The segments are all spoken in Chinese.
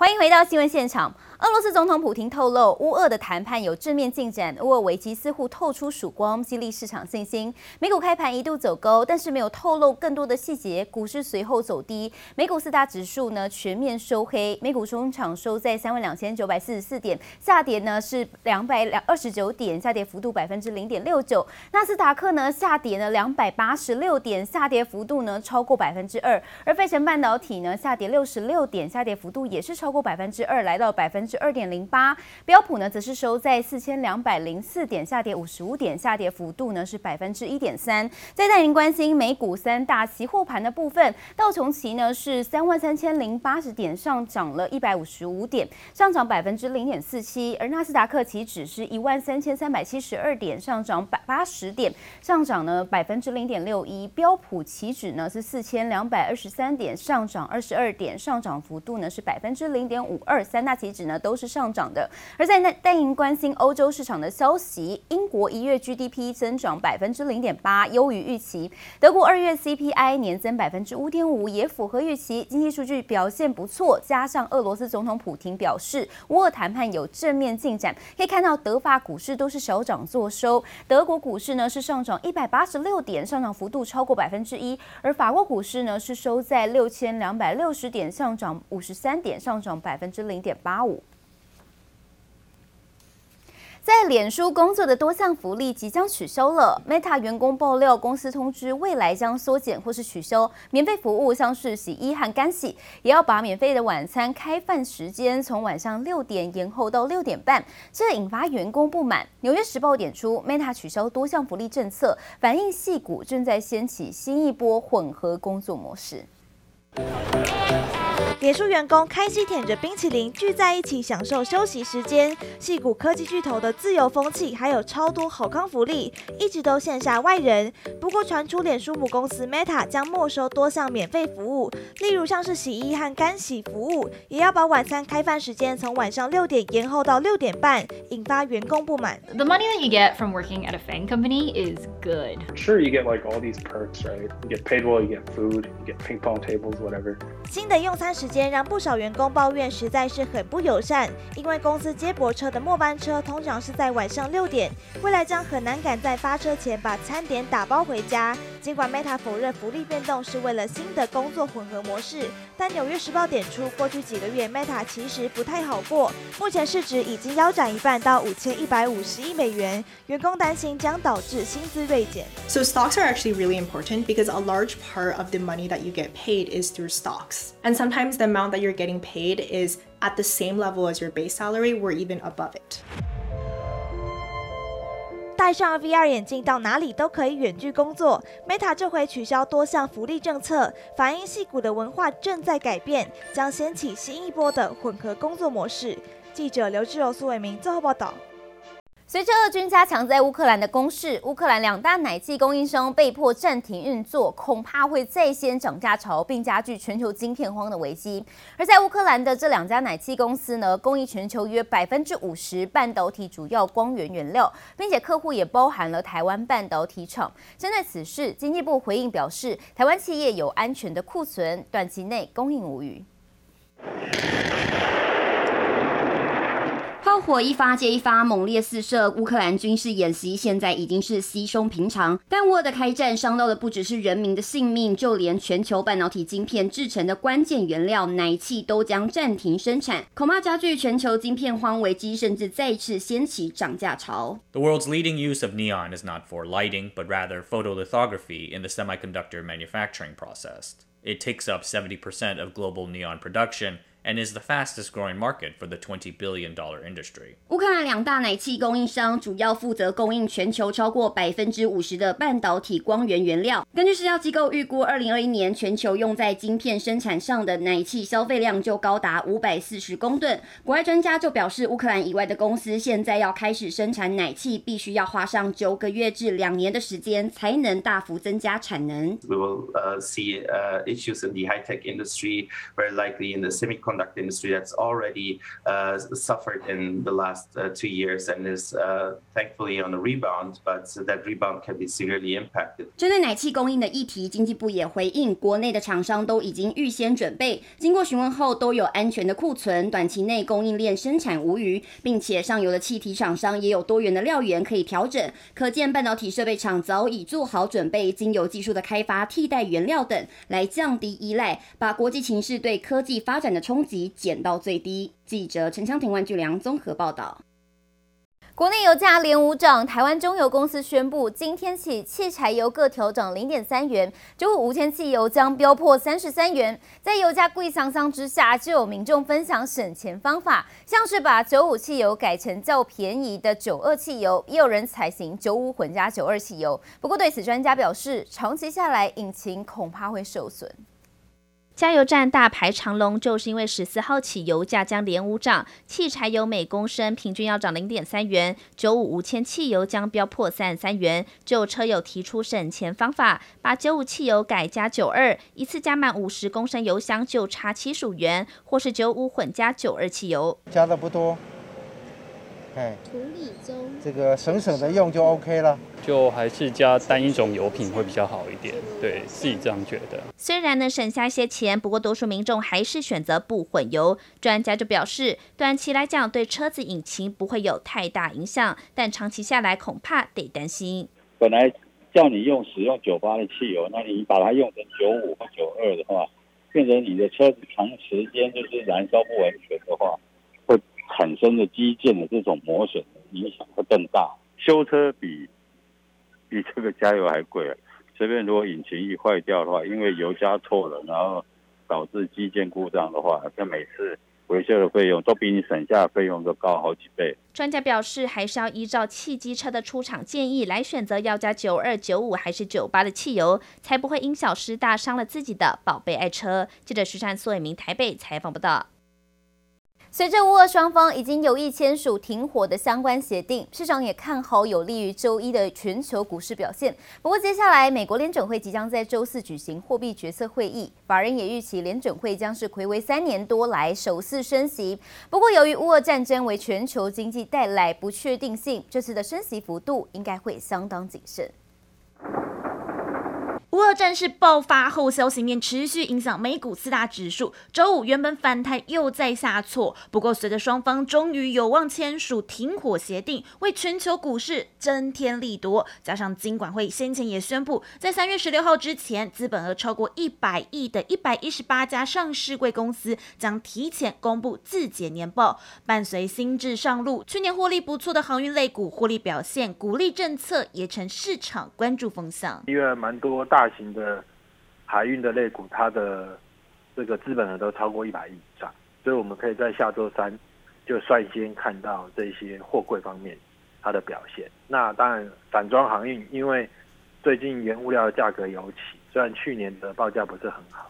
欢迎回到新闻现场。俄罗斯总统普京透露，乌俄的谈判有正面进展，乌俄危机似乎透出曙光，激励市场信心。美股开盘一度走高，但是没有透露更多的细节，股市随后走低。美股四大指数呢全面收黑，美股中场收在三万两千九百四十四点，下跌呢是两百两二十九点，下跌幅度百分之零点六九。纳斯达克呢下跌呢两百八十六点，下跌幅度呢超过百分之二。而费城半导体呢下跌六十六点，下跌幅度也是超过百分之二，来到百分之。是二点零八，标普呢则是收在四千两百零四点，下跌五十五点，下跌幅度呢是百分之一点三。再带您关心美股三大期货盘的部分，道琼期呢是三万三千零八十点，上涨了一百五十五点，上涨百分之零点四七。而纳斯达克期指是一万三千三百七十二点，上涨百八十点，上涨呢百分之零点六一。标普期指呢是四千两百二十三点，上涨二十二点，上涨幅度呢是百分之零点五二。三大期指呢。都是上涨的，而在那带您关心欧洲市场的消息，英国一月 GDP 增长百分之零点八，优于预期；德国二月 CPI 年增百分之五点五，也符合预期，经济数据表现不错。加上俄罗斯总统普丁表示，乌俄谈判有正面进展，可以看到德法股市都是小涨作收。德国股市呢是上涨一百八十六点，上涨幅度超过百分之一；而法国股市呢是收在六千两百六十点，上涨五十三点，上涨百分之零点八五。在脸书工作的多项福利即将取消了。Meta 员工爆料，公司通知未来将缩减或是取消免费服务，像是洗衣和干洗，也要把免费的晚餐开饭时间从晚上六点延后到六点半，这引发员工不满。纽约时报点出，Meta 取消多项福利政策，反映矽谷正在掀起新一波混合工作模式。脸书员工开心舔着冰淇淋聚在一起享受休息时间，戏谷科技巨头的自由风气还有超多好康福利，一直都羡煞外人。不过传出脸书母公司 Meta 将没收多项免费服务，例如像是洗衣和干洗服务，也要把晚餐开饭时间从晚上六点延后到六点半，引发员工不满。The money that you get from working at a FAANG company is good. Sure, you get like all these perks, right? You get paid well, you get food, you get ping pong tables, 新的用餐时间让不少员工抱怨实在是很不友善，因为公司接驳车的末班车通常是在晚上六点，未来将很难赶在发车前把餐点打包回家。尽管 Meta 否认福利变动是为了新的工作混合模式，但《纽约时报》点出，过去几个月 Meta 其实不太好过，目前市值已经腰斩一半到五千一百五十亿美元，员工担心将导致薪资锐减。So stocks are actually really important because a large part of the money that you get paid is through stocks, and sometimes the amount that you're getting paid is at the same level as your base salary or even above it. 戴上 VR 眼镜到哪里都可以远距工作。Meta 这回取消多项福利政策，反映戏骨的文化正在改变，将掀起新一波的混合工作模式。记者刘志柔、苏伟明最后报道。随着俄军加强在乌克兰的攻势，乌克兰两大奶气供应商被迫暂停运作，恐怕会再掀涨价潮，并加剧全球晶片荒的危机。而在乌克兰的这两家奶气公司呢，供应全球约百分之五十半导体主要光源原料，并且客户也包含了台湾半导体厂。针对此事，经济部回应表示，台湾企业有安全的库存，短期内供应无虞。The world's leading use of neon is not for lighting, but rather photolithography in the semiconductor manufacturing process. It takes up 70% of global neon production and is the fastest growing market for the $20 billion industry. 乌克兰两大奶气供应商主要负责供应全球超过百分之五十的半导体光源原料。根据市调机构预估，二零二一年全球用在晶片生产上的奶气消费量就高达五百四十公吨。国外专家就表示，乌克兰以外的公司现在要开始生产奶气，必须要花上九个月至两年的时间才能大幅增加产能。We will uh, see uh, issues in the high tech industry, very likely in the semiconductor semiconductor industry that's already uh, suffered in the last uh, two years and is uh, thankfully on a rebound, but that rebound can be severely impacted. 针对奶气供应的议题，经济部也回应，国内的厂商都已经预先准备，经过询问后都有安全的库存，短期内供应链生产无虞，并且上游的气体厂商也有多元的料源可以调整，可见半导体设备厂早已做好准备，经由技术的开发、替代原料等来降低依赖，把国际情势对科技发展的冲击减到最低。记者陈昌婷、万巨良综合报道。国内油价连五涨，台湾中油公司宣布，今天起汽柴油各调整零点三元，九五无铅汽油将飙破三十三元。在油价贵桑桑之下，就有民众分享省钱方法，像是把九五汽油改成较便宜的九二汽油，也有人采行九五混加九二汽油。不过对此专家表示，长期下来引擎恐怕会受损。加油站大排长龙，就是因为十四号起油价将连五涨，汽柴油每公升平均要涨零点三元，九五无铅汽油将飙破三十三元。就车友提出省钱方法，把九五汽油改加九二，一次加满五十公升油箱就差七十五元，或是九五混加九二汽油，加的不多。哎，土里中，这个省省的用就 OK 了，就还是加单一种油品会比较好一点，对，自己这样觉得。虽然能省下一些钱，不过多数民众还是选择不混油。专家就表示，短期来讲对车子引擎不会有太大影响，但长期下来恐怕得担心。本来叫你用使用九八的汽油，那你把它用成九五或九二的话，变成你的车子长时间就是燃烧不完全的话。产生的基建的这种磨损影响会更大，修车比比这个加油还贵。随便如果引擎一坏掉的话，因为油加错了，然后导致基建故障的话，那每次维修的费用都比你省下的费用都高好几倍。专家表示，还是要依照汽机车的出厂建议来选择要加九二、九五还是九八的汽油，才不会因小失大伤了自己的宝贝爱车。记者徐善苏伟明台北采访报道。随着乌俄双方已经有意签署停火的相关协定，市场也看好有利于周一的全球股市表现。不过，接下来美国联准会即将在周四举行货币决策会议，法人也预期联准会将是睽违三年多来首次升息。不过，由于乌俄战争为全球经济带来不确定性，这次的升息幅度应该会相当谨慎。乌俄战事爆发后，消息面持续影响美股四大指数。周五原本反弹又在下挫，不过随着双方终于有望签署停火协定，为全球股市增添利多。加上金管会先前也宣布，在三月十六号之前，资本额超过一百亿的一百一十八家上市柜公司将提前公布自检年报。伴随新制上路，去年获利不错的航运类股获利表现，鼓励政策也成市场关注风向。因为蛮多大。大型的海运的类股，它的这个资本额都超过一百亿以上，所以我们可以在下周三就率先看到这些货柜方面它的表现。那当然，散装航运因为最近原物料的价格有起，虽然去年的报价不是很好。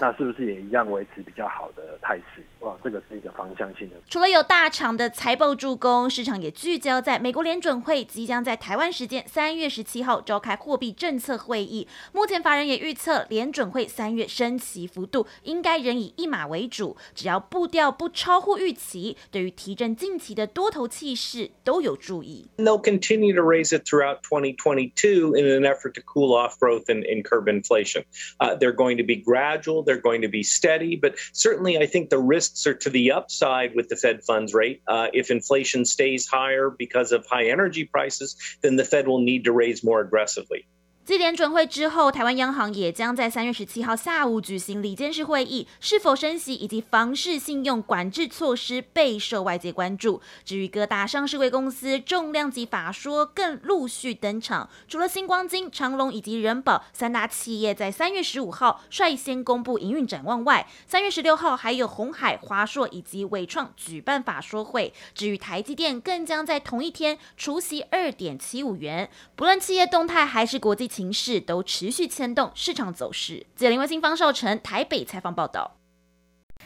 那是不是也一样维持比较好的态势？哇，这个是一个方向性的。除了有大厂的财报助攻，市场也聚焦在美国联准会即将在台湾时间三月十七号召开货币政策会议。目前法人也预测联准会三月升息幅度应该仍以一码为主，只要步调不超乎预期，对于提振近期的多头气势都有助益。They'll continue to raise it throughout 2022 in an effort to cool off growth and, curb inflation. Uh, they're going to be gradual. They're going to be steady, but certainly I think the risks are to the upside with the Fed funds rate. Uh, if inflation stays higher because of high energy prices, then the Fed will need to raise more aggressively. 继联准会之后，台湾央行也将在三月十七号下午举行理监事会议，是否升息以及房市信用管制措施备受外界关注。至于各大上市柜公司重量级法说更陆续登场，除了新光金、长荣以及人保三大企业在三月十五号率先公布营运展望外，三月十六号还有鸿海、华硕以及伟创举办法说会。至于台积电，更将在同一天除息二点七五元。不论企业动态还是国际情。势都持续牵动市场走势。记者林文新、方少成台北采访报道。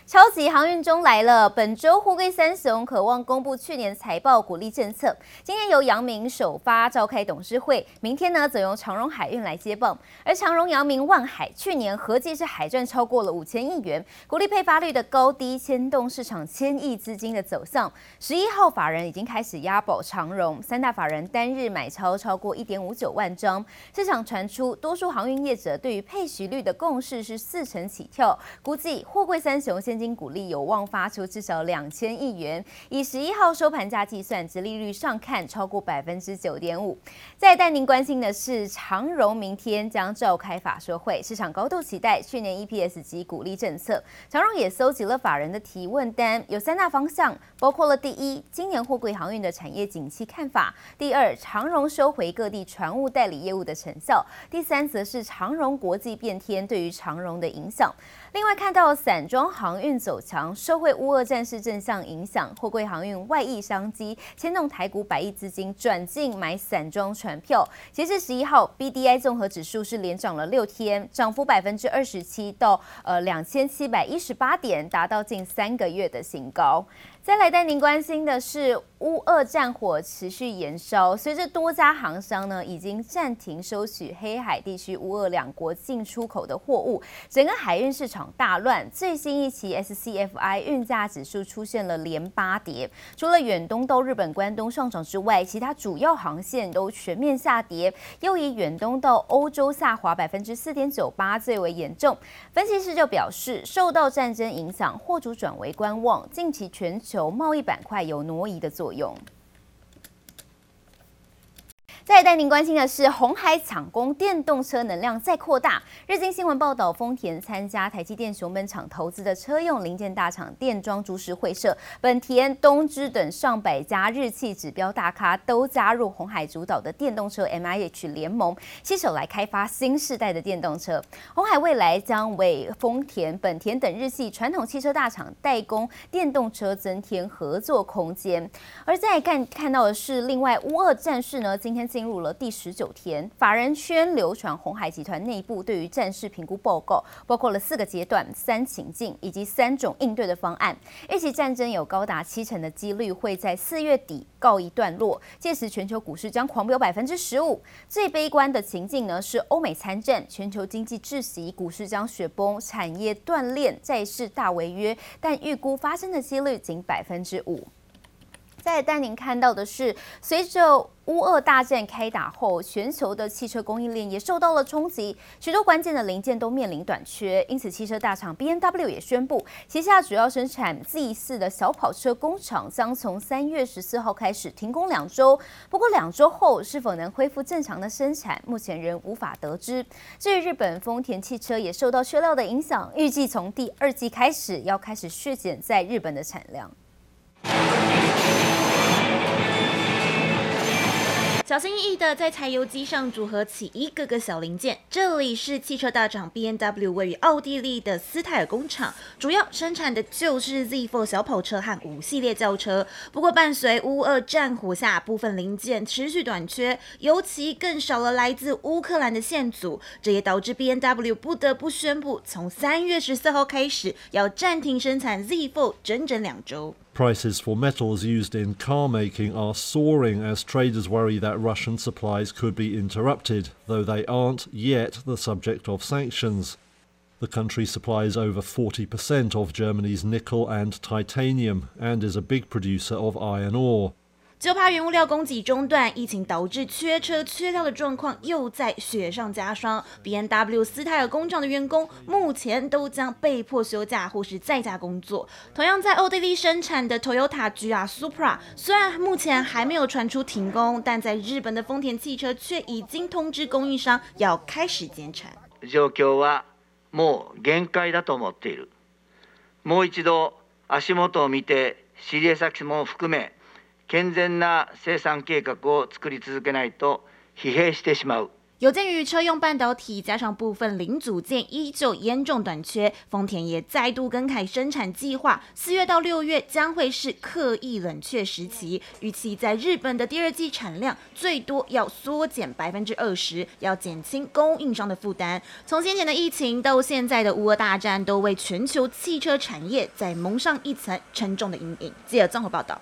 超级航运中来了，本周货柜三雄渴望公布去年财报鼓励政策。今天由阳明首发召开董事会，明天呢则由长荣海运来接棒。而长荣、阳明、万海去年合计是海赚超过了五千亿元，鼓励配发率的高低牵动市场千亿资金的走向。十一号法人已经开始押宝长荣，三大法人单日买超超过一点五九万张。市场传出多数航运业者对于配息率的共识是四成起跳，估计货柜三雄现金股利有望发出至少两千亿元，以十一号收盘价计算，殖利率上看超过百分之九点五。再带您关心的是，长荣明天将召开法说会，市场高度期待去年 EPS 及股利政策。长荣也搜集了法人的提问单，有三大方向，包括了第一，今年货柜航运的产业景气看法；第二，长荣收回各地船务代理业务的成效；第三，则是长荣国际变天对于长荣的影响。另外看到散装航运走强，受惠乌俄战事正向影响，货柜航运外溢商机牵动台股百亿资金转进买散装船票。截至十一号，BDI 综合指数是连涨了六天，涨幅百分之二十七，到呃两千七百一十八点，达到近三个月的新高。再来带您关心的是，乌俄战火持续延烧，随着多家航商呢已经暂停收取黑海地区乌俄两国进出口的货物，整个海运市场大乱。最新一期 SCFI 运价指数出现了连八跌，除了远东到日本关东上涨之外，其他主要航线都全面下跌，又以远东到欧洲下滑百分之四点九八最为严重。分析师就表示，受到战争影响，货主转为观望，近期全球。贸易板块有挪移的作用。用。再带您关心的是，红海抢攻电动车能量再扩大。日经新闻报道，丰田参加台积电熊本厂投资的车用零件大厂电装株式会社，本田、东芝等上百家日系指标大咖都加入红海主导的电动车 MIH 联盟，携手来开发新世代的电动车。红海未来将为丰田、本田等日系传统汽车大厂代工电动车增添合作空间。而再看看到的是，另外乌俄战事呢，今天。进入了第十九天，法人圈流传鸿海集团内部对于战事评估报告，包括了四个阶段、三情境以及三种应对的方案。一起战争有高达七成的几率会在四月底告一段落，届时全球股市将狂飙百分之十五。最悲观的情境呢是欧美参战，全球经济窒息，股市将雪崩，产业断链，债市大违约，但预估发生的几率仅百分之五。再带您看到的是，随着乌俄大战开打后，全球的汽车供应链也受到了冲击，许多关键的零件都面临短缺。因此，汽车大厂 BMW 也宣布，旗下主要生产 Z4 的小跑车工厂将从三月十四号开始停工两周。不过，两周后是否能恢复正常的生产，目前仍无法得知。至于日本丰田汽车也受到缺料的影响，预计从第二季开始要开始削减在日本的产量。小心翼翼的在柴油机上组合起一个个小零件。这里是汽车大厂 BMW 位于奥地利的斯泰尔工厂，主要生产的就是 Z4 小跑车和五系列轿车。不过，伴随乌俄战火下，部分零件持续短缺，尤其更少了来自乌克兰的线组，这也导致 BMW 不得不宣布，从三月十四号开始要暂停生产 Z4 整整两周。Prices for metals used in car making are soaring as traders worry that Russian supplies could be interrupted, though they aren't yet the subject of sanctions. The country supplies over 40% of Germany's nickel and titanium and is a big producer of iron ore. 就怕原物料供给中断，疫情导致缺车缺料的状况又在雪上加霜。B N W 斯泰尔工厂的员工目前都将被迫休假或是在家工作。同样在奥地利生产的 Toyota G R Supra，虽然目前还没有传出停工，但在日本的丰田汽车却已经通知供应商要开始减产。健全な生産計画を作り続けないと疲弊してしまう。有鉴于车用半导体加上部分零组件依旧严重短缺，丰田也再度更改生产计划。四月到六月将会是刻意冷却时期，预期在日本的第二季产量最多要缩减百分之二十，要减轻供应商的负担。从先前的疫情到现在的乌俄大战，都为全球汽车产业再蒙上一层沉重的阴影。记者综合报道。